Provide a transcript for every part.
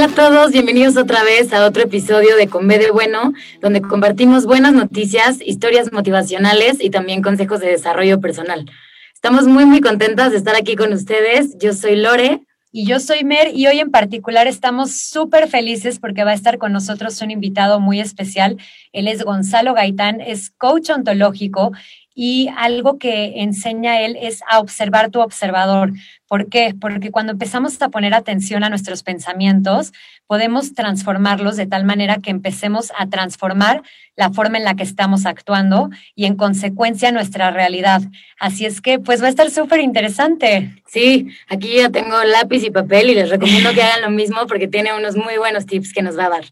Hola a todos, bienvenidos otra vez a otro episodio de Con B de Bueno, donde compartimos buenas noticias, historias motivacionales y también consejos de desarrollo personal. Estamos muy, muy contentas de estar aquí con ustedes. Yo soy Lore. Y yo soy Mer y hoy en particular estamos súper felices porque va a estar con nosotros un invitado muy especial. Él es Gonzalo Gaitán, es coach ontológico y algo que enseña él es a observar tu observador. ¿Por qué? Porque cuando empezamos a poner atención a nuestros pensamientos, podemos transformarlos de tal manera que empecemos a transformar la forma en la que estamos actuando y en consecuencia nuestra realidad. Así es que pues va a estar súper interesante. Sí, aquí ya tengo lápiz y papel y les recomiendo que hagan lo mismo porque tiene unos muy buenos tips que nos va a dar.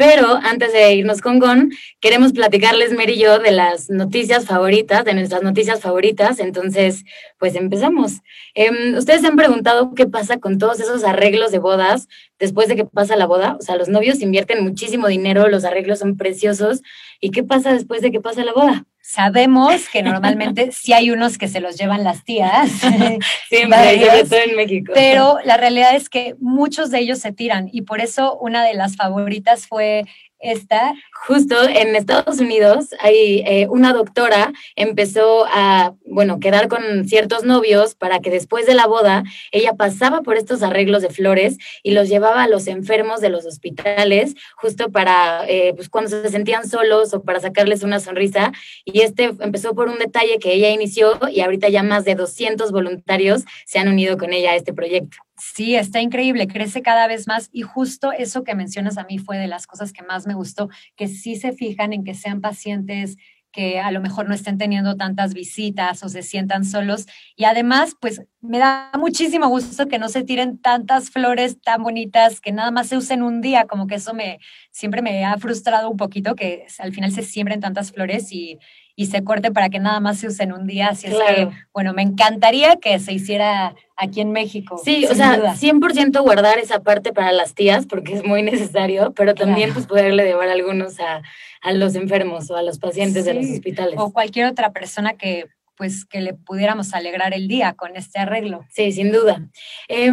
Pero antes de irnos con Gon, queremos platicarles, Mer y yo, de las noticias favoritas, de nuestras noticias favoritas. Entonces, pues empezamos. Em, Ustedes se han preguntado qué pasa con todos esos arreglos de bodas después de que pasa la boda. O sea, los novios invierten muchísimo dinero, los arreglos son preciosos. ¿Y qué pasa después de que pasa la boda? Sabemos que normalmente sí hay unos que se los llevan las tías. Siempre, sobre todo en México. Pero la realidad es que muchos de ellos se tiran y por eso una de las favoritas fue esta. Justo en Estados Unidos hay eh, una doctora empezó a, bueno, quedar con ciertos novios para que después de la boda ella pasaba por estos arreglos de flores y los llevaba a los enfermos de los hospitales justo para, eh, pues cuando se sentían solos o para sacarles una sonrisa. Y este empezó por un detalle que ella inició y ahorita ya más de 200 voluntarios se han unido con ella a este proyecto. Sí, está increíble, crece cada vez más y justo eso que mencionas a mí fue de las cosas que más me gustó, que sí se fijan en que sean pacientes que a lo mejor no estén teniendo tantas visitas o se sientan solos. Y además, pues me da muchísimo gusto que no se tiren tantas flores tan bonitas, que nada más se usen un día, como que eso me siempre me ha frustrado un poquito, que al final se siembren tantas flores y, y se corte para que nada más se usen un día. Así es que, bueno, me encantaría que se hiciera aquí en México. Sí, o sea, 100% guardar esa parte para las tías porque es muy necesario, pero también pues poderle llevar algunos a, a, los enfermos o a los pacientes de los hospitales. O cualquier otra persona que pues que le pudiéramos alegrar el día con este arreglo. Sí, sin duda. Eh,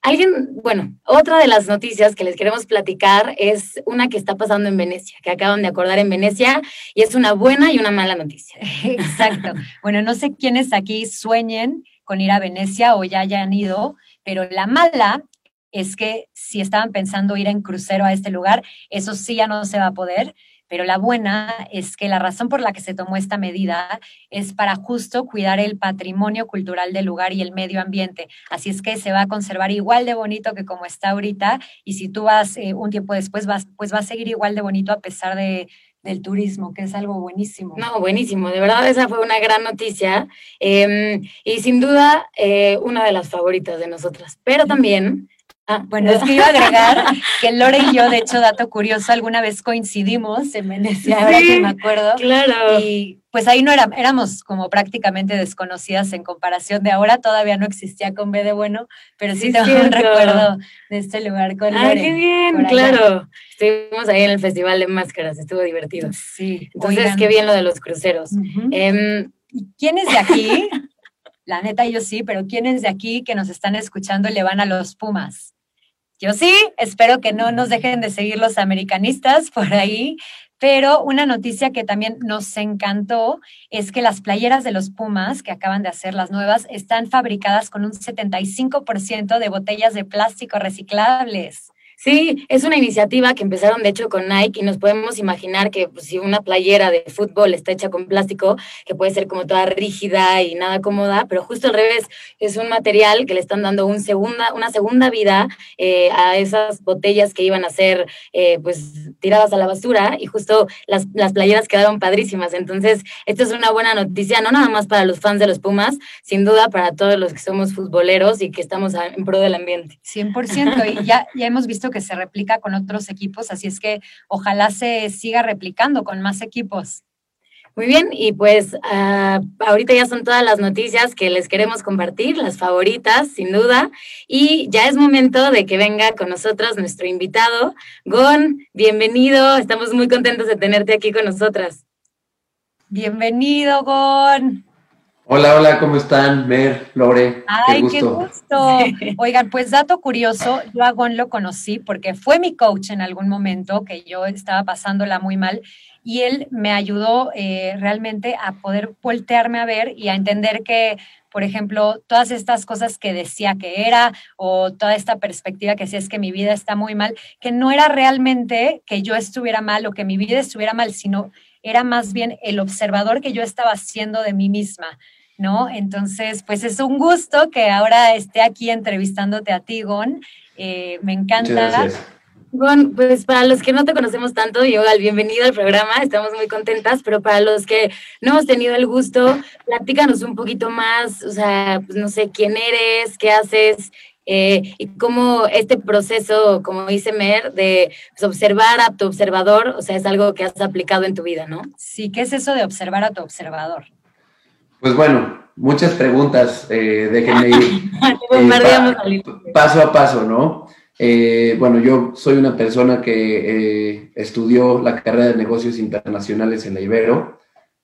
alguien, bueno, otra de las noticias que les queremos platicar es una que está pasando en Venecia, que acaban de acordar en Venecia y es una buena y una mala noticia. Exacto. bueno, no sé quiénes aquí sueñen con ir a Venecia o ya hayan ido, pero la mala es que si estaban pensando ir en crucero a este lugar, eso sí ya no se va a poder. Pero la buena es que la razón por la que se tomó esta medida es para justo cuidar el patrimonio cultural del lugar y el medio ambiente. Así es que se va a conservar igual de bonito que como está ahorita y si tú vas eh, un tiempo después, vas, pues va a seguir igual de bonito a pesar de, del turismo, que es algo buenísimo. No, buenísimo, de verdad esa fue una gran noticia eh, y sin duda eh, una de las favoritas de nosotras, pero también... Ah, bueno, es que iba a agregar que Lore y yo, de hecho, dato curioso, alguna vez coincidimos en Venecia, ahora que me acuerdo. Claro. Y pues ahí no era, éramos como prácticamente desconocidas en comparación de ahora, todavía no existía con B de bueno, pero sí, sí tengo cierto. un recuerdo de este lugar con Lore. ¡Ah, qué bien! Claro. Estuvimos ahí en el Festival de Máscaras, estuvo divertido. Sí. Entonces, Oigan. qué bien lo de los cruceros. Uh -huh. eh, ¿Quién es de aquí? La neta, yo sí, pero ¿quiénes de aquí que nos están escuchando le van a los Pumas? Yo sí, espero que no nos dejen de seguir los americanistas por ahí, pero una noticia que también nos encantó es que las playeras de los Pumas, que acaban de hacer las nuevas, están fabricadas con un 75% de botellas de plástico reciclables. Sí, es una iniciativa que empezaron de hecho con Nike y nos podemos imaginar que pues, si una playera de fútbol está hecha con plástico, que puede ser como toda rígida y nada cómoda, pero justo al revés, es un material que le están dando un segunda, una segunda vida eh, a esas botellas que iban a ser eh, pues tiradas a la basura y justo las, las playeras quedaron padrísimas. Entonces, esto es una buena noticia, no nada más para los fans de los Pumas, sin duda para todos los que somos futboleros y que estamos en pro del ambiente. 100%, y ya, ya hemos visto se replica con otros equipos, así es que ojalá se siga replicando con más equipos. Muy bien, y pues uh, ahorita ya son todas las noticias que les queremos compartir, las favoritas, sin duda, y ya es momento de que venga con nosotros nuestro invitado, Gon, bienvenido, estamos muy contentos de tenerte aquí con nosotras. Bienvenido, Gon. Hola, hola, ¿cómo están? Mer, Lore. Ay, qué gusto. Oigan, pues dato curioso, yo a Gon lo conocí porque fue mi coach en algún momento que yo estaba pasándola muy mal y él me ayudó eh, realmente a poder voltearme a ver y a entender que, por ejemplo, todas estas cosas que decía que era o toda esta perspectiva que decía es que mi vida está muy mal, que no era realmente que yo estuviera mal o que mi vida estuviera mal, sino era más bien el observador que yo estaba haciendo de mí misma. ¿No? Entonces, pues es un gusto que ahora esté aquí entrevistándote a ti, Gon. Eh, me encanta. Gon, pues para los que no te conocemos tanto, al bienvenido al programa, estamos muy contentas, pero para los que no hemos tenido el gusto, platícanos un poquito más, o sea, pues no sé, quién eres, qué haces, eh, y cómo este proceso, como dice Mer, de pues, observar a tu observador, o sea, es algo que has aplicado en tu vida, ¿no? Sí, ¿qué es eso de observar a tu observador? Pues bueno, muchas preguntas, eh, déjenme ir eh, paso a paso, ¿no? bueno, yo soy una persona que estudió la carrera de negocios internacionales en la Ibero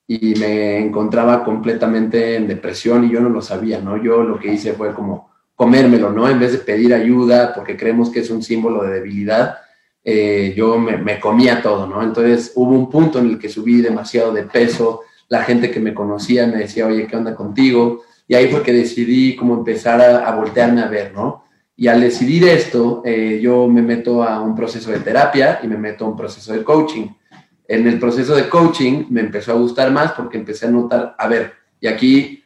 y me encontraba completamente en depresión y yo no lo sabía, ¿no? Yo lo que hice fue como comérmelo, ¿no? En vez de pedir ayuda porque creemos que es un símbolo de debilidad, eh, yo me, comía todo, ¿no? Entonces hubo un punto en el que subí demasiado de peso, la gente que me conocía me decía, oye, ¿qué onda contigo? Y ahí fue que decidí como empezar a, voltearme a ver, ¿no? Y al decidir esto, eh, yo me meto a un proceso de terapia y me meto a un proceso de coaching. En el proceso de coaching me empezó a gustar más porque empecé a notar, a ver, y aquí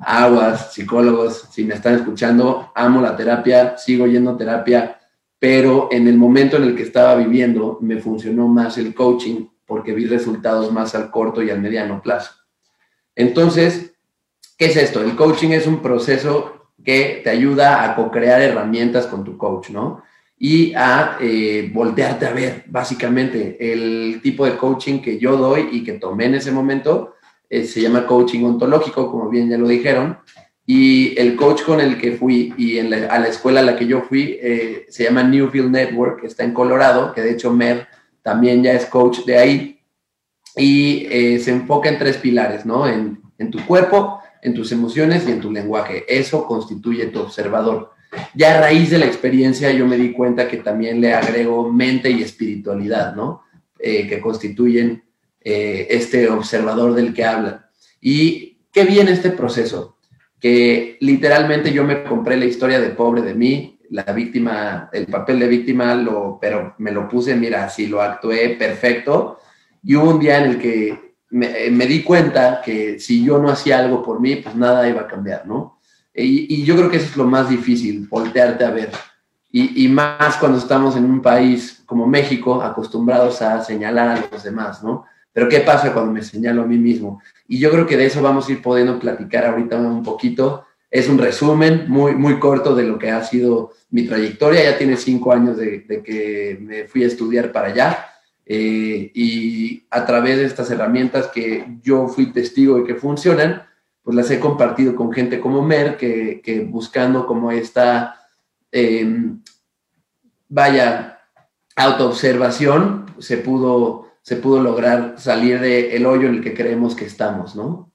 aguas, psicólogos, si me están escuchando, amo la terapia, sigo yendo terapia, pero en el momento en el que estaba viviendo me funcionó más el coaching porque vi resultados más al corto y al mediano plazo. Entonces, ¿qué es esto? El coaching es un proceso que te ayuda a co-crear herramientas con tu coach, ¿no? Y a eh, voltearte a ver, básicamente, el tipo de coaching que yo doy y que tomé en ese momento eh, se llama coaching ontológico, como bien ya lo dijeron, y el coach con el que fui y en a la escuela a la que yo fui eh, se llama Newfield Network, está en Colorado, que de hecho Mer también ya es coach de ahí, y eh, se enfoca en tres pilares, ¿no? En, en tu cuerpo, en tus emociones y en tu lenguaje. Eso constituye tu observador. Ya a raíz de la experiencia yo me di cuenta que también le agrego mente y espiritualidad, ¿no? que constituyen eh, este observador del que habla. ¿Y qué viene este proceso? Que literalmente yo me compré la historia de pobre de mí, la víctima, el papel de víctima, lo, pero me lo puse, mira, así lo actué perfecto. Y hubo un día en el que me, me, di cuenta que si yo no hacía algo por mí, pues nada iba a cambiar, ¿no? Y, y yo creo que eso es lo más difícil, voltearte a ver. Y, y, más cuando estamos en un país como México, acostumbrados a señalar a los demás, ¿no? Pero ¿qué pasa cuando me señalo a mí mismo? Y yo creo que de eso vamos a ir pudiendo platicar ahorita un poquito. Es un resumen muy, muy corto de lo que ha sido mi trayectoria. Ya tiene cinco años de, que me fui a estudiar para allá. Eh, y a través de estas herramientas que yo fui testigo y que funcionan, pues las he compartido con gente como Mer, que, buscando como esta, eh, vaya, autoobservación, se pudo se pudo lograr salir del hoyo en el que creemos que estamos, ¿no?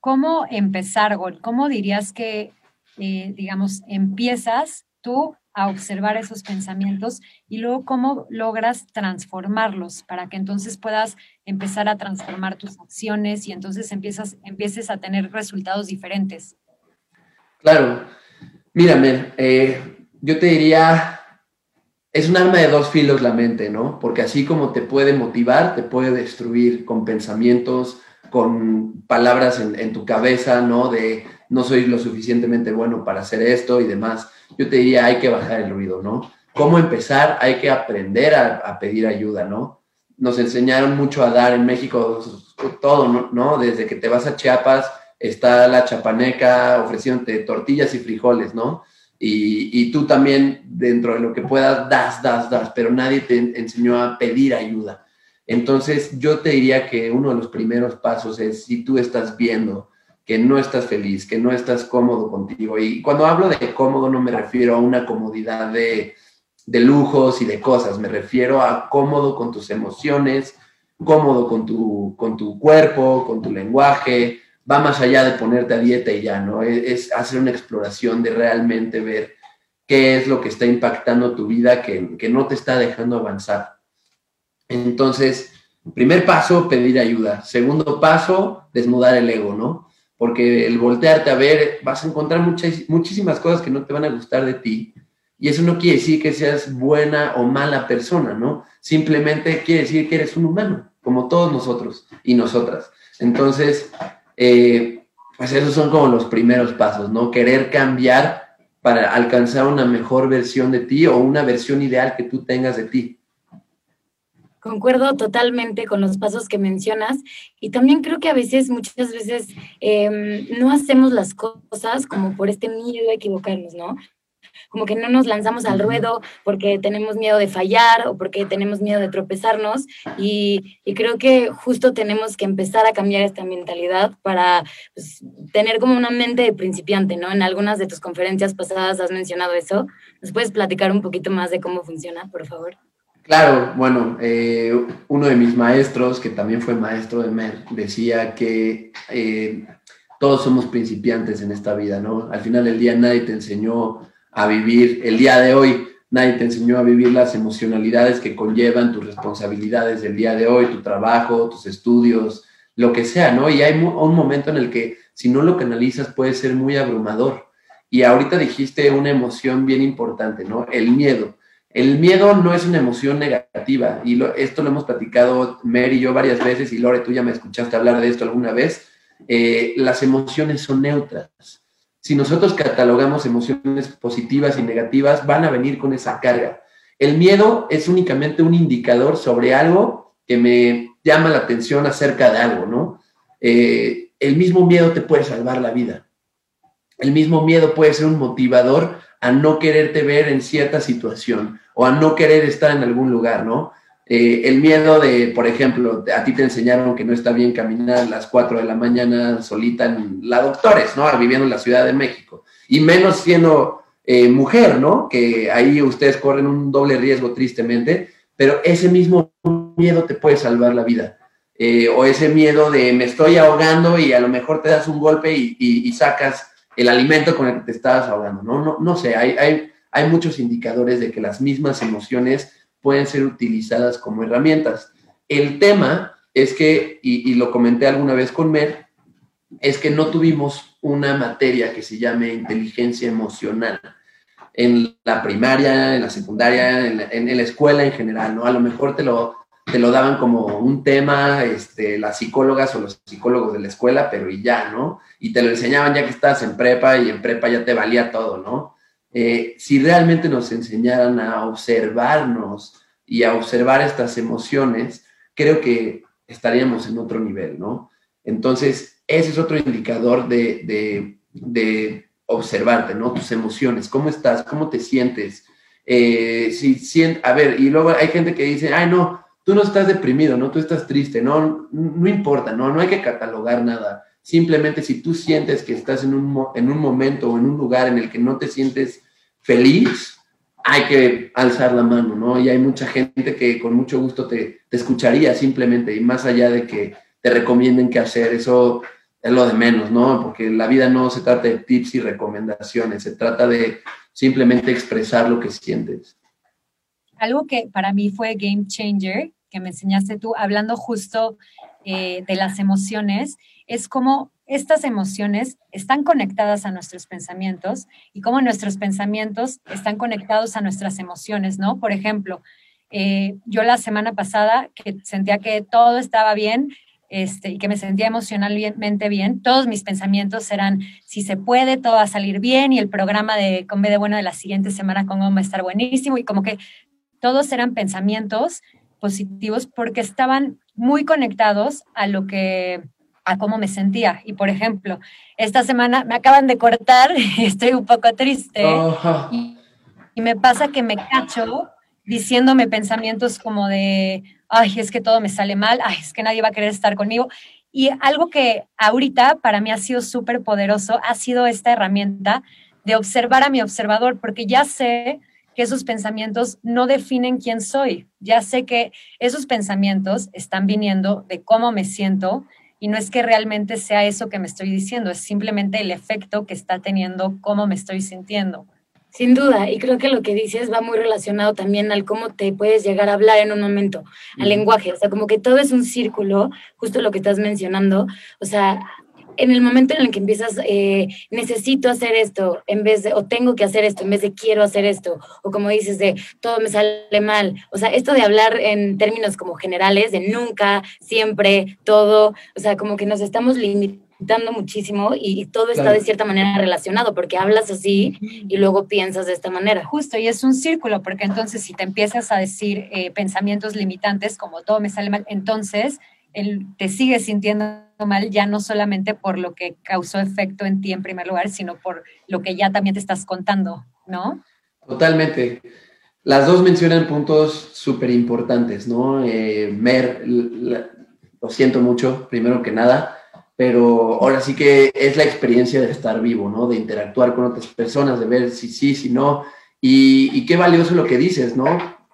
¿Cómo empezar, Gol? ¿Cómo dirías que, eh, digamos, empiezas tú a observar esos pensamientos y luego cómo logras transformarlos para que entonces puedas empezar a transformar tus acciones y entonces empiezas, empieces a tener resultados diferentes? Claro. Mírame, eh, yo te diría es un arma de dos filos la mente, ¿no? Porque así como te puede motivar, te puede destruir con pensamientos, con palabras en, tu cabeza, ¿no? De no soy lo suficientemente bueno para hacer esto y demás. Yo te diría, hay que bajar el ruido, ¿no? ¿Cómo empezar? Hay que aprender a, pedir ayuda, ¿no? Nos enseñaron mucho a dar en México todo, ¿no? Desde que te vas a Chiapas, está la chapaneca ofreciéndote tortillas y frijoles, ¿no? Y, tú también, dentro de lo que puedas, das, das, das, pero nadie te enseñó a pedir ayuda. Entonces, yo te diría que uno de los primeros pasos es si tú estás viendo que no estás feliz, que no estás cómodo contigo. Y cuando hablo de cómodo no me refiero a una comodidad de, de lujos y de cosas, me refiero a cómodo con tus emociones, cómodo con tu, con tu cuerpo, con tu lenguaje, va más allá de ponerte a dieta y ya, ¿no? Es, hacer una exploración de realmente ver qué es lo que está impactando tu vida que, que no te está dejando avanzar. Entonces, primer paso, pedir ayuda. Segundo paso, desnudar el ego, ¿no? Porque el voltearte a ver, vas a encontrar muchas, muchísimas cosas que no te van a gustar de ti. Y eso no quiere decir que seas buena o mala persona, ¿no? Simplemente quiere decir que eres un humano, como todos nosotros y nosotras. Entonces, eh, pues esos son como los primeros pasos, ¿no? Querer cambiar para alcanzar una mejor versión de ti o una versión ideal que tú tengas de ti. Concuerdo totalmente con los pasos que mencionas y también creo que a veces, muchas veces, em, no hacemos las cosas como por este miedo a equivocarnos, ¿no? Como que no nos lanzamos al ruedo porque tenemos miedo de fallar o porque tenemos miedo de tropezarnos y, creo que justo tenemos que empezar a cambiar esta mentalidad para pues, tener como una mente de principiante, ¿no? En algunas de tus conferencias pasadas has mencionado eso. ¿Nos puedes platicar un poquito más de cómo funciona, por favor? Claro, bueno, eh, uno de mis maestros, que también fue maestro de MER, decía que eh, todos somos principiantes en esta vida, ¿no? Al final del día nadie te enseñó a vivir el día de hoy. Nadie te enseñó a vivir las emocionalidades que conllevan tus responsabilidades del día de hoy, tu trabajo, tus estudios, lo que sea, ¿no? Y hay un momento en el que si no lo canalizas puede ser muy abrumador. Y ahorita dijiste una emoción bien importante, ¿no? El miedo. El miedo no es una emoción negativa y esto lo hemos platicado Mary y yo varias veces y Lore, tú ya me escuchaste hablar de esto alguna vez. Eh, las emociones son neutras si nosotros catalogamos emociones positivas y negativas, van a venir con esa carga. El miedo es únicamente un indicador sobre algo que me llama la atención acerca de algo, ¿no? Eh, el mismo miedo te puede salvar la vida. El mismo miedo puede ser un motivador a no quererte ver en cierta situación o a no querer estar en algún lugar, ¿no? Eh, el miedo de, por ejemplo, a ti te enseñaron que no está bien caminar a las 4 de la mañana solita en la Doctores, ¿no? Viviendo en la Ciudad de México. Y menos siendo eh, mujer, ¿no? Que ahí ustedes corren un doble riesgo tristemente, pero ese mismo miedo te puede salvar la vida. Eh, o ese miedo de me estoy ahogando y a lo mejor te das un golpe y, sacas el alimento con el que te estabas ahogando, ¿no? No, no sé, hay, hay, hay muchos indicadores de que las mismas emociones pueden ser utilizadas como herramientas. El tema es que, y, lo comenté alguna vez con Mer, es que no tuvimos una materia que se llame inteligencia emocional en la primaria, en la secundaria, en la, escuela en general, ¿no? A lo mejor te lo, te lo daban como un tema, este, las psicólogas o los psicólogos de la escuela, pero y ya, ¿no? Y te lo enseñaban ya que estás en prepa y en prepa ya te valía todo, ¿no? Eh, si realmente nos enseñaran a observarnos y a observar estas emociones, creo que estaríamos en otro nivel, ¿no? Entonces, ese es otro indicador de, observarte, ¿no? Tus emociones, cómo estás, cómo te sientes. Eh, si, a ver, y luego hay gente que dice, ay, no, tú no estás deprimido, ¿no? Tú estás triste, no, no importa, ¿no? No hay que catalogar nada. Simplemente si tú sientes que estás en un, en un momento o en un lugar en el que no te sientes feliz, hay que alzar la mano, ¿no? Y hay mucha gente que con mucho gusto te, escucharía simplemente, y más allá de que te recomienden qué hacer, eso es lo de menos, ¿no? Porque la vida no se trata de tips y recomendaciones, se trata de simplemente expresar lo que sientes. Algo que para mí fue game changer, que me enseñaste tú, hablando justo eh, de las emociones, es como estas emociones están conectadas a nuestros pensamientos y cómo nuestros pensamientos están conectados a nuestras emociones, ¿no? Por ejemplo, eh, yo la semana pasada que sentía que todo estaba bien este, y que me sentía emocionalmente bien, todos mis pensamientos eran, si se puede, todo va a salir bien y el programa de Con B de Bueno de la siguiente semana con va a estar buenísimo y como que todos eran pensamientos positivos porque estaban muy conectados a lo que a cómo me sentía. Y por ejemplo, esta semana me acaban de cortar, estoy un poco triste y, me pasa que me cacho diciéndome pensamientos como de, ay, es que todo me sale mal, ay, es que nadie va a querer estar conmigo. Y algo que ahorita para mí ha sido súper poderoso ha sido esta herramienta de observar a mi observador, porque ya sé que esos pensamientos no definen quién soy. Ya sé que esos pensamientos están viniendo de cómo me siento y no es que realmente sea eso que me estoy diciendo, es simplemente el efecto que está teniendo cómo me estoy sintiendo. Sin duda, y creo que lo que dices va muy relacionado también al cómo te puedes llegar a hablar en un momento, al lenguaje, o sea, como que todo es un círculo, justo lo que estás mencionando, o sea, en el momento en el que empiezas, eh, necesito hacer esto en vez de, o tengo que hacer esto en vez de quiero hacer esto, o como dices de todo me sale mal, o sea, esto de hablar en términos como generales, de nunca, siempre, todo, o sea, como que nos estamos limitando muchísimo y, todo está de cierta manera relacionado, porque hablas así y luego piensas de esta manera. Justo, y es un círculo, porque entonces si te empiezas a decir eh, pensamientos limitantes como todo me sale mal, entonces el, te sigues sintiendo mal ya no solamente por lo que causó efecto en ti en primer lugar, sino por lo que ya también te estás contando, ¿no? Totalmente. Las dos mencionan puntos súper importantes, ¿no? Eh, Mer, lo siento mucho, primero que nada, pero ahora sí que es la experiencia de estar vivo, ¿no? De interactuar con otras personas, de ver si sí, si no, y, qué valioso lo que dices, ¿no?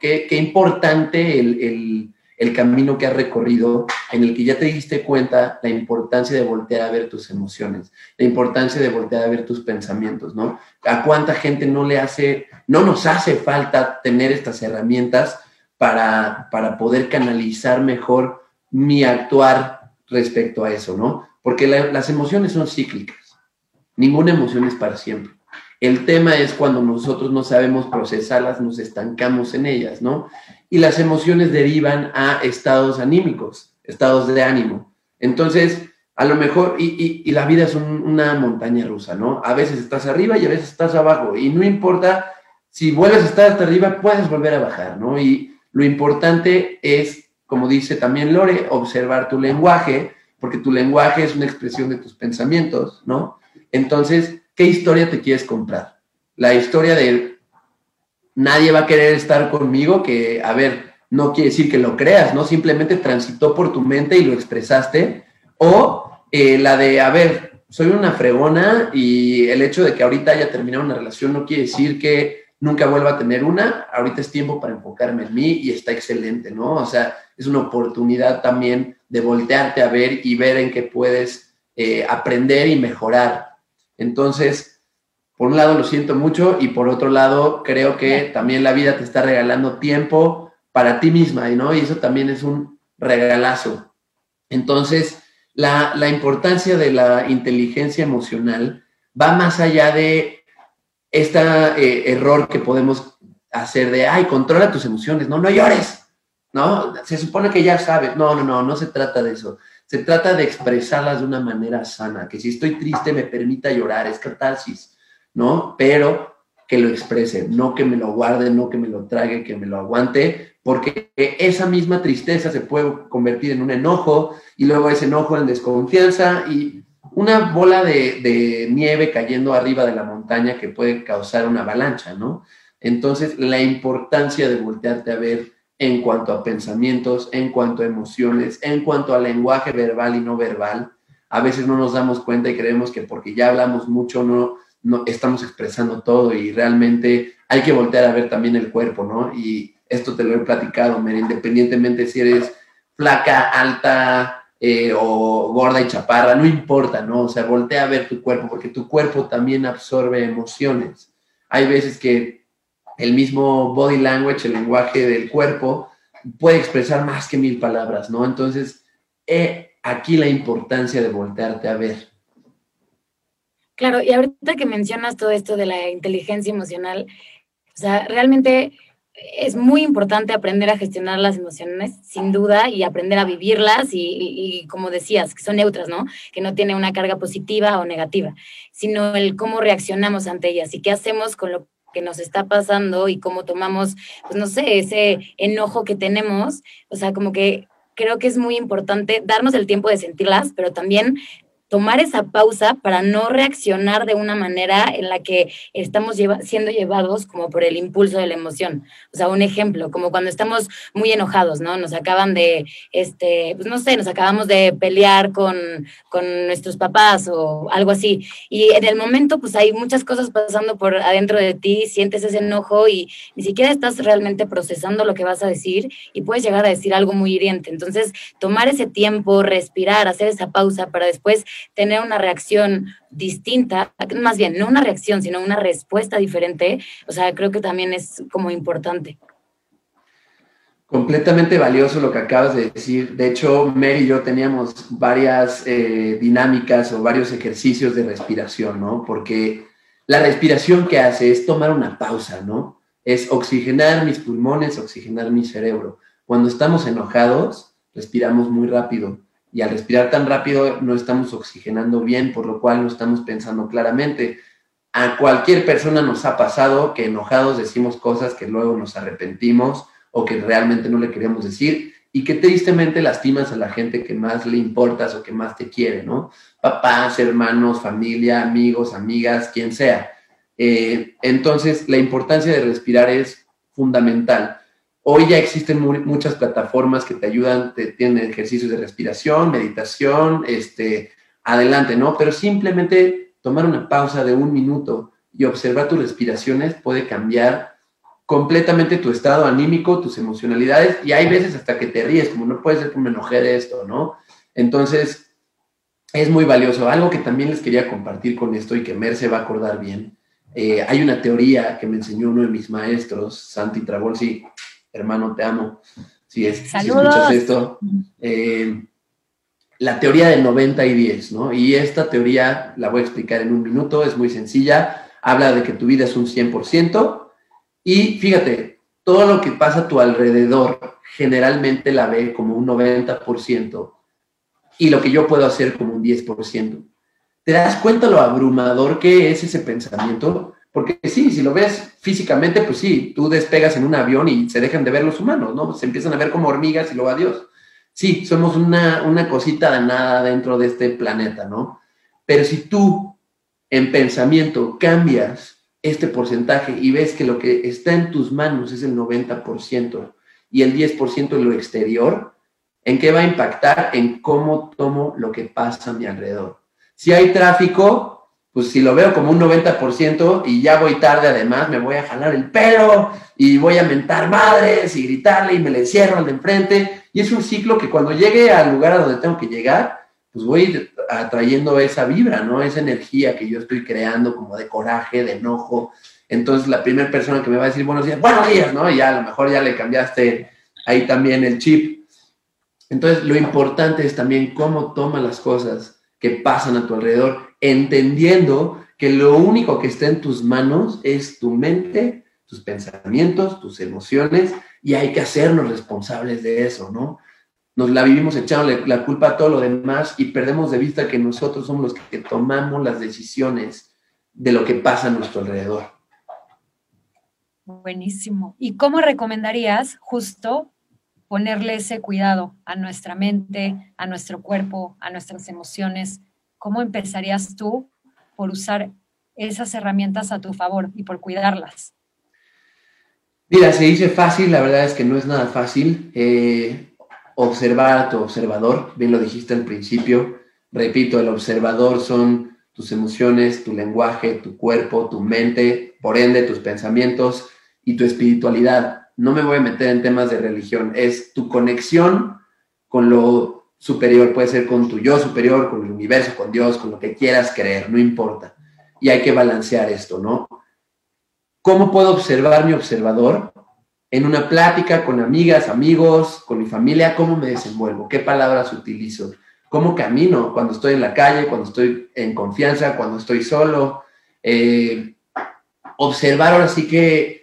Qué, qué importante el el camino que has recorrido, en el que ya te diste cuenta la importancia de voltear a ver tus emociones, la importancia de voltear a ver tus pensamientos, ¿no? A cuánta gente no le hace, no nos hace falta tener estas herramientas para, para poder canalizar mejor mi actuar respecto a eso, ¿no? Porque las emociones son cíclicas, ninguna emoción es para siempre. El tema es cuando nosotros no sabemos procesarlas, nos estancamos en ellas, ¿no? Y las emociones derivan a estados anímicos, estados de ánimo. Entonces, a lo mejor, y, la vida es una montaña rusa, ¿no? A veces estás arriba y a veces estás abajo, y no importa, si vuelves a estar hasta arriba, puedes volver a bajar, ¿no? Y lo importante es, como dice también Lore, observar tu lenguaje, porque tu lenguaje es una expresión de tus pensamientos, ¿no? Entonces, ¿qué historia te quieres comprar? La historia de nadie va a querer estar conmigo, que, a ver, no quiere decir que lo creas, ¿no? Simplemente transitó por tu mente y lo expresaste. O eh, la de, a ver, soy una fregona y el hecho de que ahorita haya terminado una relación no quiere decir que nunca vuelva a tener una. Ahorita es tiempo para enfocarme en mí y está excelente, ¿no? O sea, es una oportunidad también de voltearte a ver y ver en qué puedes eh, aprender y mejorar. Entonces, por un lado lo siento mucho y por otro lado creo que también la vida te está regalando tiempo para ti misma, ¿no? Y eso también es un regalazo. Entonces, la, importancia de la inteligencia emocional va más allá de este error que podemos hacer de, ay, controla tus emociones, no, no llores, ¿no? Se supone que ya sabes, no, no, no, no se trata de eso. Se trata de expresarlas de una manera sana, que si estoy triste me permita llorar, es catarsis ¿no? Pero que lo exprese, no que me lo guarde, no que me lo trague, que me lo aguante, porque esa misma tristeza se puede convertir en un enojo y luego ese enojo en desconfianza y una bola de, nieve cayendo arriba de la montaña que puede causar una avalancha, ¿no? Entonces, la importancia de voltearte a ver en cuanto a pensamientos, en cuanto a emociones, en cuanto a lenguaje verbal y no verbal, a veces no nos damos cuenta y creemos que porque ya hablamos mucho no, no estamos expresando todo y realmente hay que voltear a ver también el cuerpo, ¿no? Y esto te lo he platicado, Mer, independientemente si eres flaca, alta eh, o gorda y chaparra, no importa, ¿no? O sea, voltea a ver tu cuerpo, porque tu cuerpo también absorbe emociones. Hay veces que el mismo body language, el lenguaje del cuerpo, puede expresar más que mil palabras, ¿no? Entonces, eh, aquí la importancia de voltearte a ver. Claro, y ahorita que mencionas todo esto de la inteligencia emocional, o sea, realmente es muy importante aprender a gestionar las emociones, sin duda, y aprender a vivirlas y, como decías, que son neutras, ¿no? Que no tiene una carga positiva o negativa, sino el cómo reaccionamos ante ellas y qué hacemos con lo que nos está pasando y cómo tomamos, pues no sé, ese enojo que tenemos, o sea, como que creo que es muy importante darnos el tiempo de sentirlas, pero también tomar esa pausa para no reaccionar de una manera en la que estamos siendo llevados como por el impulso de la emoción. O sea, un ejemplo, como cuando estamos muy enojados, ¿no? Nos acaban de, este, pues no sé, nos acabamos de pelear con, con nuestros papás o algo así. Y en el momento, pues hay muchas cosas pasando por adentro de ti, sientes ese enojo y ni siquiera estás realmente procesando lo que vas a decir y puedes llegar a decir algo muy hiriente. Entonces, tomar ese tiempo, respirar, hacer esa pausa para después tener una reacción distinta, más bien, no una reacción, sino una respuesta diferente, o sea, creo que también es como importante. Completamente valioso lo que acabas de decir. De hecho, Mary y yo teníamos varias eh, dinámicas o varios ejercicios de respiración, ¿no? Porque la respiración que hace es tomar una pausa, ¿no? Es oxigenar mis pulmones, oxigenar mi cerebro. Cuando estamos enojados, respiramos muy rápido y al respirar tan rápido no estamos oxigenando bien, por lo cual no estamos pensando claramente. A cualquier persona nos ha pasado que enojados decimos cosas que luego nos arrepentimos o que realmente no le queríamos decir y que tristemente lastimas a la gente que más le importas o que más te quiere, ¿no? Papás, hermanos, familia, amigos, amigas, quien sea. Eh, entonces, la importancia de respirar es fundamental. Hoy ya existen muchas plataformas que te ayudan, te, tienen ejercicios de respiración, meditación, este, adelante, ¿no? Pero simplemente tomar una pausa de un minuto y observar tus respiraciones puede cambiar completamente tu estado anímico, tus emocionalidades, y hay veces hasta que te ríes, como no puede ser que me enojé de esto, ¿no? Entonces, es muy valioso. Algo que también les quería compartir con esto y que Mer se va a acordar bien. Eh, hay una teoría que me enseñó uno de mis maestros, Santi Travolsi, hermano, te amo. Si, es, escuchas esto. Eh, la teoría del 90 y 10, ¿no? Y esta teoría la voy a explicar en un minuto, es muy sencilla. Habla de que tu vida es un 100% y fíjate, todo lo que pasa a tu alrededor generalmente la ve como un 90% y lo que yo puedo hacer como un 10%. ¿Te das cuenta lo abrumador que es ese pensamiento? Porque sí, si lo ves físicamente, pues sí, tú despegas en un avión y se dejan de ver los humanos, ¿no? Se empiezan a ver como hormigas y luego adiós. Sí, somos una, una cosita de nada dentro de este planeta, ¿no? Pero si tú en pensamiento cambias este porcentaje y ves que lo que está en tus manos es el 90% y el 10% en lo exterior, ¿en qué va a impactar? En cómo tomo lo que pasa a mi alrededor. Si hay tráfico, pues si lo veo como un 90% y ya voy tarde además, me voy a jalar el pelo y voy a mentar madres y gritarle y me le cierro al de enfrente. Y es un ciclo que cuando llegue al lugar a donde tengo que llegar, pues voy atrayendo esa vibra, ¿no? Esa energía que yo estoy creando como de coraje, de enojo. Entonces la primera persona que me va a decir buenos días, buenos días, ¿no? Y ya a lo mejor ya le cambiaste ahí también el chip. Entonces lo importante es también cómo toma las cosas que pasan a tu alrededor entendiendo que lo único que está en tus manos es tu mente, tus pensamientos, tus emociones, y hay que hacernos responsables de eso, ¿no? Nos la vivimos echándole la culpa a todo lo demás y perdemos de vista que nosotros somos los que tomamos las decisiones de lo que pasa a nuestro alrededor. Buenísimo. ¿Y cómo recomendarías justo ponerle ese cuidado a nuestra mente, a nuestro cuerpo, a nuestras emociones? ¿cómo empezarías tú por usar esas herramientas a tu favor y por cuidarlas? Mira, se dice fácil, la verdad es que no es nada fácil. Eh, observar a tu observador, bien lo dijiste al principio. Repito, el observador son tus emociones, tu lenguaje, tu cuerpo, tu mente, por ende tus pensamientos y tu espiritualidad. No me voy a meter en temas de religión, es tu conexión con lo superior, puede ser con tu yo superior, con el universo, con Dios, con lo que quieras creer, no importa. Y hay que balancear esto, ¿no? ¿Cómo puedo observar mi observador? En una plática con amigas, amigos, con mi familia, ¿cómo me desenvuelvo? ¿Qué palabras utilizo? ¿Cómo camino cuando estoy en la calle, cuando estoy en confianza, cuando estoy solo? Eh, observar ahora sí que,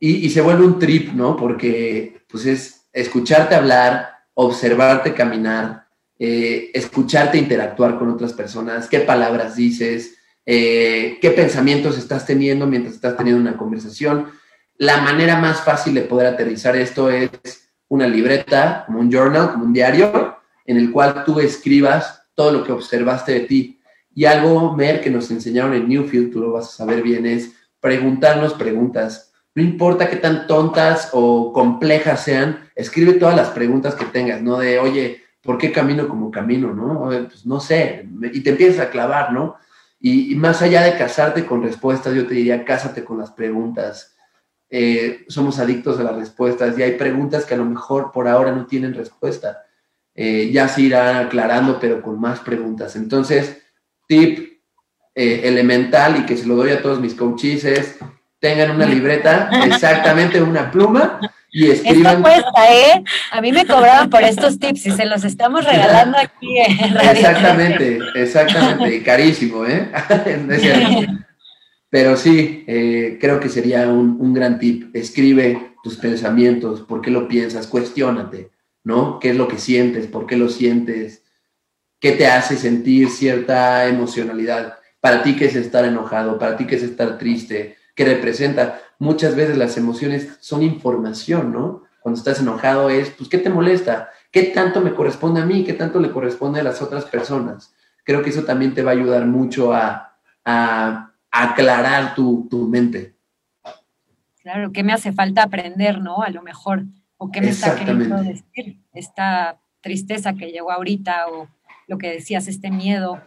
y, se vuelve un trip, ¿no? Porque pues es escucharte hablar, observarte caminar, eh, escucharte interactuar con otras personas, qué palabras dices, eh, qué pensamientos estás teniendo mientras estás teniendo una conversación. La manera más fácil de poder aterrizar esto es una libreta, como un journal, como un diario, en el cual tú escribas todo lo que observaste de ti. Y algo, Mer, que nos enseñaron en Newfield, tú lo vas a saber bien, es preguntarnos preguntas. No importa qué tan tontas o complejas sean, escribe todas las preguntas que tengas, ¿no? De, oye, ¿por qué camino como camino, no? Pues no sé, y te empiezas a clavar, ¿no? Y, más allá de casarte con respuestas, yo te diría, cásate con las preguntas. Eh, somos adictos a las respuestas y hay preguntas que a lo mejor por ahora no tienen respuesta. Eh, ya se irá aclarando, pero con más preguntas. Entonces, tip eh, elemental y que se lo doy a todos mis coaches es, tengan una libreta, exactamente una pluma y escriban. Esto cuesta, ¿eh? A mí me cobraban por estos tips y se los estamos regalando aquí en Exactamente, exactamente, carísimo, ¿eh? Pero sí, eh, creo que sería un, un, gran tip. Escribe tus pensamientos, por qué lo piensas, cuestiónate, ¿no? ¿Qué es lo que sientes? ¿Por qué lo sientes? ¿Qué te hace sentir cierta emocionalidad? Para ti, ¿qué es estar enojado? Para ti, ¿qué es estar triste? ¿Qué representa? muchas veces las emociones son información, ¿no? Cuando estás enojado es, pues, ¿qué te molesta? ¿Qué tanto me corresponde a mí? ¿Qué tanto le corresponde a las otras personas? Creo que eso también te va a ayudar mucho a, aclarar tu, mente. Claro, ¿qué me hace falta aprender, no? A lo mejor, o qué me está queriendo decir esta tristeza que llegó ahorita, o lo que decías, este miedo.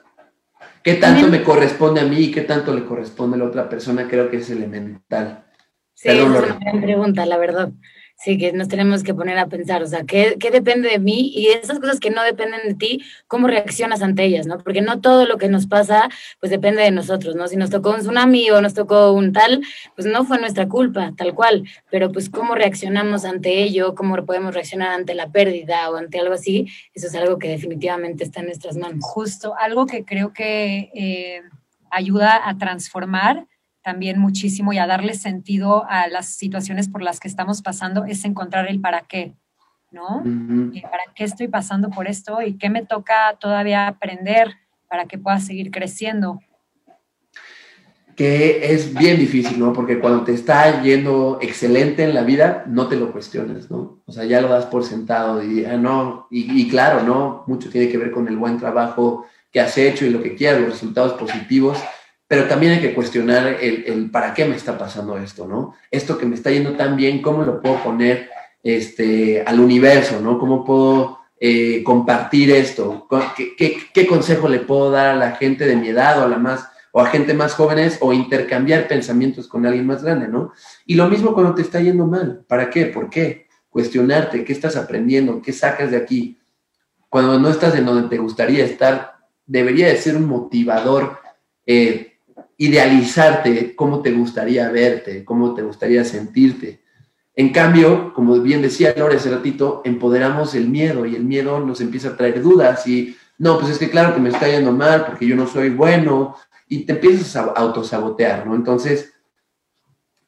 ¿Qué tanto me corresponde a mí y qué tanto le corresponde a la otra persona? Creo que es elemental. Sí, es una gran pregunta, la verdad. Sí, que nos tenemos que poner a pensar, o sea, ¿qué, ¿qué, depende de mí? Y esas cosas que no dependen de ti, ¿cómo reaccionas ante ellas, no? Porque no todo lo que nos pasa, pues depende de nosotros, ¿no? Si nos tocó un tsunami o nos tocó un tal, pues no fue nuestra culpa, tal cual. Pero pues cómo reaccionamos ante ello, cómo podemos reaccionar ante la pérdida o ante algo así, eso es algo que definitivamente está en nuestras manos. Justo, algo que creo que eh, ayuda a transformar también muchísimo y a darle sentido a las situaciones por las que estamos pasando es encontrar el para qué, ¿no? ¿Para qué estoy pasando por esto y qué me toca todavía aprender para que pueda seguir creciendo? Que es bien difícil, ¿no? Porque cuando te está yendo excelente en la vida, no te lo cuestiones, ¿no? O sea, ya lo das por sentado y, ah, no, y, y claro, ¿no? Mucho tiene que ver con el buen trabajo que has hecho y lo que quieras, los resultados positivos pero también hay que cuestionar el, para qué me está pasando esto, ¿no? Esto que me está yendo tan bien, ¿cómo lo puedo poner este, al universo, ¿no? ¿Cómo puedo eh, compartir esto? ¿Qué, consejo le puedo dar a la gente de mi edad o a la más o a gente más jóvenes o intercambiar pensamientos con alguien más grande, ¿no? Y lo mismo cuando te está yendo mal. ¿Para qué? ¿Por qué? Cuestionarte, ¿qué estás aprendiendo? ¿Qué sacas de aquí? Cuando no estás en donde te gustaría estar, debería de ser un motivador eh, idealizarte cómo te gustaría verte, cómo te gustaría sentirte. En cambio, como bien decía Lore hace ratito, empoderamos el miedo y el miedo nos empieza a traer dudas y no, pues es que claro que me está yendo mal porque yo no soy bueno y te empiezas a autosabotear, ¿no? Entonces,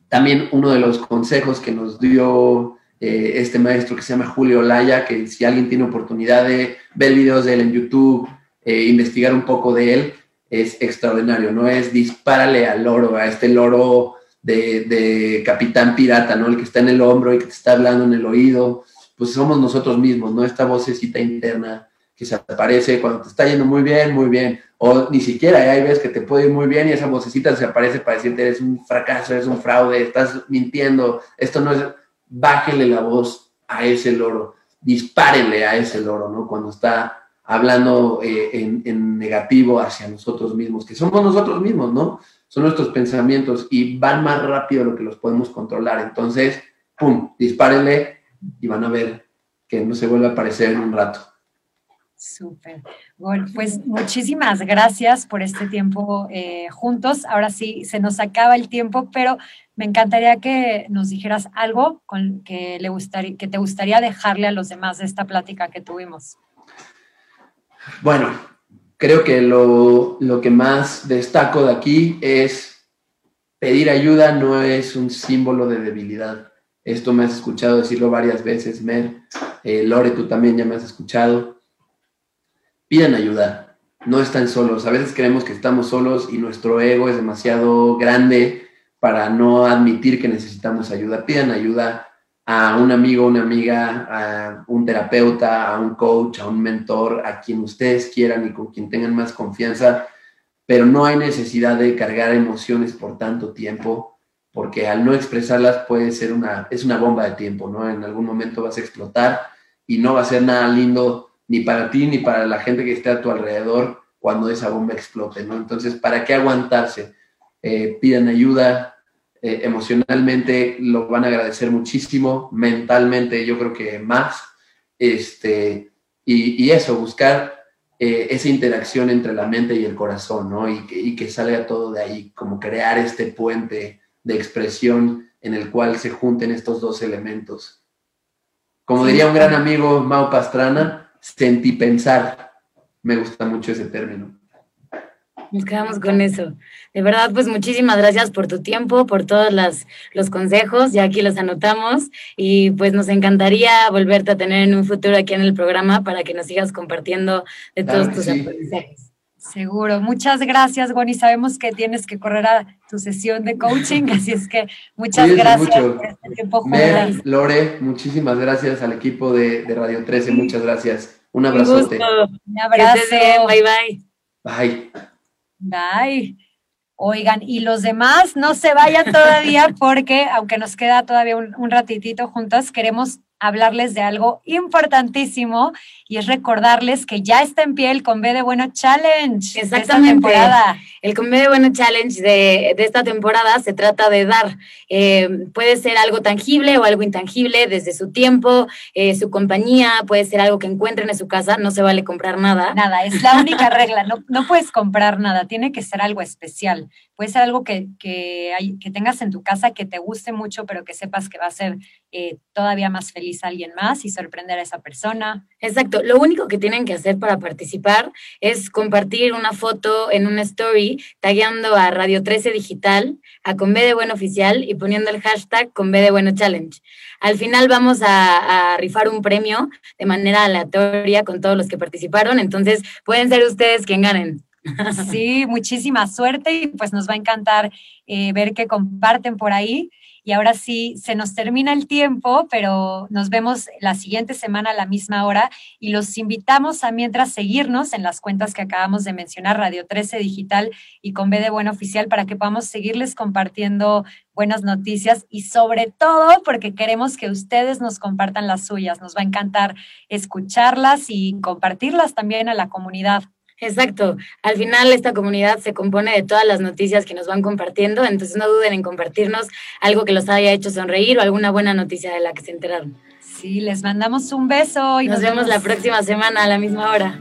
también uno de los consejos que nos dio eh, este maestro que se llama Julio Laya, que si alguien tiene oportunidad de ver videos de él en YouTube, eh, investigar un poco de él, es extraordinario, no es dispárale al loro, a este loro de, capitán pirata, ¿no? El que está en el hombro y que te está hablando en el oído, pues somos nosotros mismos, ¿no? Esta vocecita interna que se aparece cuando te está yendo muy bien, muy bien, o ni siquiera, hay veces que te puede ir muy bien y esa vocecita se aparece para decirte eres un fracaso, eres un fraude, estás mintiendo, esto no es, bájenle la voz a ese loro, dispárenle a ese loro, ¿no? Cuando está hablando eh, en, negativo hacia nosotros mismos, que somos nosotros mismos, ¿no? Son nuestros pensamientos y van más rápido de lo que los podemos controlar. Entonces, ¡pum!, dispárenle y van a ver que no se vuelve a aparecer en un rato. Súper. Bueno, pues muchísimas gracias por este tiempo eh, juntos. Ahora sí, se nos acaba el tiempo, pero me encantaría que nos dijeras algo con que, le gustaría, que te gustaría dejarle a los demás de esta plática que tuvimos. Bueno, creo que lo, que más destaco de aquí es pedir ayuda no es un símbolo de debilidad. Esto me has escuchado decirlo varias veces, Mer. Eh, Lore, tú también ya me has escuchado. Pidan ayuda, no están solos. A veces creemos que estamos solos y nuestro ego es demasiado grande para no admitir que necesitamos ayuda. Pidan ayuda, a un amigo, una amiga, a un terapeuta, a un coach, a un mentor, a quien ustedes quieran y con quien tengan más confianza, pero no hay necesidad de cargar emociones por tanto tiempo, porque al no expresarlas puede ser una, es una bomba de tiempo, ¿no? En algún momento vas a explotar y no va a ser nada lindo ni para ti ni para la gente que esté a tu alrededor cuando esa bomba explote, ¿no? Entonces, ¿para qué aguantarse? Eh, pidan ayuda, eh, emocionalmente lo van a agradecer muchísimo, mentalmente yo creo que más, este, y, eso, buscar eh, esa interacción entre la mente y el corazón, ¿no? Y que, y que salga todo de ahí, como crear este puente de expresión en el cual se junten estos dos elementos. Como diría un gran amigo, Mau Pastrana, sentipensar. Me gusta mucho ese término. Nos quedamos con eso. De verdad, pues muchísimas gracias por tu tiempo, por todos los consejos, ya aquí los anotamos y pues nos encantaría volverte a tener en un futuro aquí en el programa para que nos sigas compartiendo de todos tus aprendizajes. Seguro. Muchas gracias, Goni. Sabemos que tienes que correr a tu sesión de coaching, así es que muchas gracias por este tiempo juntas. Lore, muchísimas gracias al equipo de, Radio 13, muchas gracias. Un abrazote. Un, abrazo. Bye, bye. Bye. Bye. Oigan, y los demás no se vayan todavía porque, aunque nos queda todavía un, un ratitito juntos, queremos hablarles de algo importantísimo y es recordarles que ya está en pie el Con B de Bueno Challenge. Exactamente. El Con B de Bueno Challenge de, esta temporada se trata de dar. Eh, puede ser algo tangible o algo intangible desde su tiempo, eh, su compañía, puede ser algo que encuentren en su casa, no se vale comprar nada. Nada, es la única regla, no, no puedes comprar nada, tiene que ser algo especial. Puede ser algo que, que, hay, que tengas en tu casa que te guste mucho, pero que sepas que va a ser eh, todavía más feliz a alguien más y sorprender a esa persona. Exacto. Lo único que tienen que hacer para participar es compartir una foto en una story, tagueando a Radio 13 Digital, a Con B de Bueno Oficial y poniendo el hashtag Con B de Bueno Challenge. Al final vamos a, a rifar un premio de manera aleatoria con todos los que participaron, entonces pueden ser ustedes quien ganen. Sí, muchísima suerte y pues nos va a encantar eh, ver que comparten por ahí. Y ahora sí, se nos termina el tiempo, pero nos vemos la siguiente semana a la misma hora y los invitamos a mientras seguirnos en las cuentas que acabamos de mencionar, Radio 13 Digital y con B de Bueno Oficial, para que podamos seguirles compartiendo buenas noticias y sobre todo porque queremos que ustedes nos compartan las suyas. Nos va a encantar escucharlas y compartirlas también a la comunidad. Exacto. Al final esta comunidad se compone de todas las noticias que nos van compartiendo, entonces no duden en compartirnos algo que los haya hecho sonreír o alguna buena noticia de la que se enteraron. Sí, les mandamos un beso y nos, vemos la próxima semana a la misma hora.